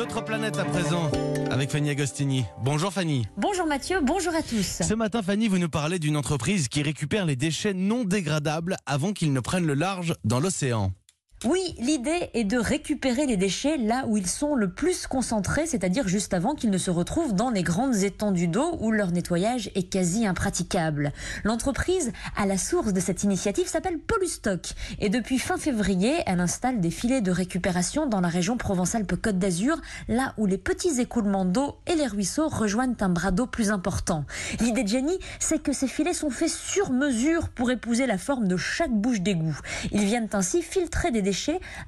Notre planète à présent avec Fanny Agostini. Bonjour Fanny. Bonjour Mathieu, bonjour à tous. Ce matin Fanny, vous nous parlez d'une entreprise qui récupère les déchets non dégradables avant qu'ils ne prennent le large dans l'océan. Oui, l'idée est de récupérer les déchets là où ils sont le plus concentrés, c'est-à-dire juste avant qu'ils ne se retrouvent dans les grandes étendues d'eau où leur nettoyage est quasi impraticable. L'entreprise à la source de cette initiative s'appelle Polustock et depuis fin février, elle installe des filets de récupération dans la région Provence-Alpes-Côte d'Azur, là où les petits écoulements d'eau et les ruisseaux rejoignent un bras d'eau plus important. L'idée de Jenny, c'est que ces filets sont faits sur mesure pour épouser la forme de chaque bouche d'égout. Ils viennent ainsi filtrer des déchets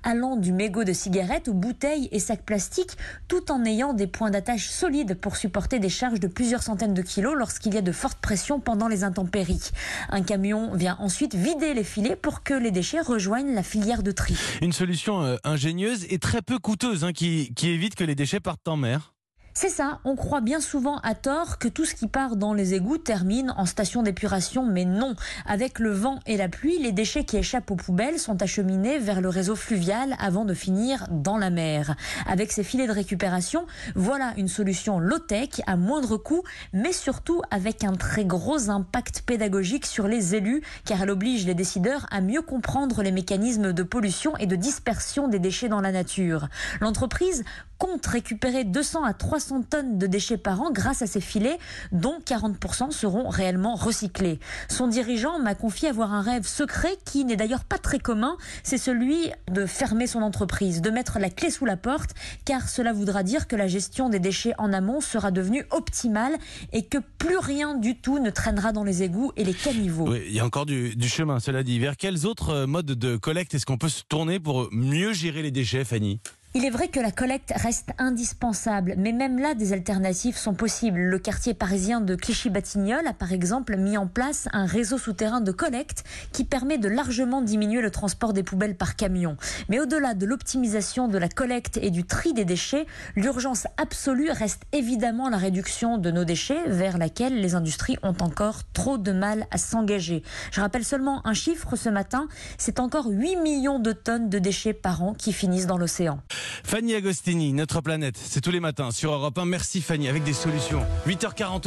allant du mégot de cigarette aux bouteilles et sacs plastiques, tout en ayant des points d'attache solides pour supporter des charges de plusieurs centaines de kilos lorsqu'il y a de fortes pressions pendant les intempéries. Un camion vient ensuite vider les filets pour que les déchets rejoignent la filière de tri. Une solution euh, ingénieuse et très peu coûteuse hein, qui, qui évite que les déchets partent en mer. C'est ça, on croit bien souvent à tort que tout ce qui part dans les égouts termine en station d'épuration, mais non. Avec le vent et la pluie, les déchets qui échappent aux poubelles sont acheminés vers le réseau fluvial avant de finir dans la mer. Avec ces filets de récupération, voilà une solution low-tech à moindre coût, mais surtout avec un très gros impact pédagogique sur les élus, car elle oblige les décideurs à mieux comprendre les mécanismes de pollution et de dispersion des déchets dans la nature. L'entreprise compte récupérer 200 à 300 tonnes de déchets par an grâce à ces filets, dont 40% seront réellement recyclés. Son dirigeant m'a confié avoir un rêve secret qui n'est d'ailleurs pas très commun, c'est celui de fermer son entreprise, de mettre la clé sous la porte, car cela voudra dire que la gestion des déchets en amont sera devenue optimale et que plus rien du tout ne traînera dans les égouts et les caniveaux. Il y a encore du, du chemin, cela dit. Vers quels autres euh, modes de collecte est-ce qu'on peut se tourner pour mieux gérer les déchets, Fanny? Il est vrai que la collecte reste indispensable, mais même là, des alternatives sont possibles. Le quartier parisien de Clichy-Batignolles a par exemple mis en place un réseau souterrain de collecte qui permet de largement diminuer le transport des poubelles par camion. Mais au-delà de l'optimisation de la collecte et du tri des déchets, l'urgence absolue reste évidemment la réduction de nos déchets vers laquelle les industries ont encore trop de mal à s'engager. Je rappelle seulement un chiffre ce matin, c'est encore 8 millions de tonnes de déchets par an qui finissent dans l'océan. Fanny Agostini, notre planète, c'est tous les matins sur Europe 1. Merci Fanny, avec des solutions. 8h40.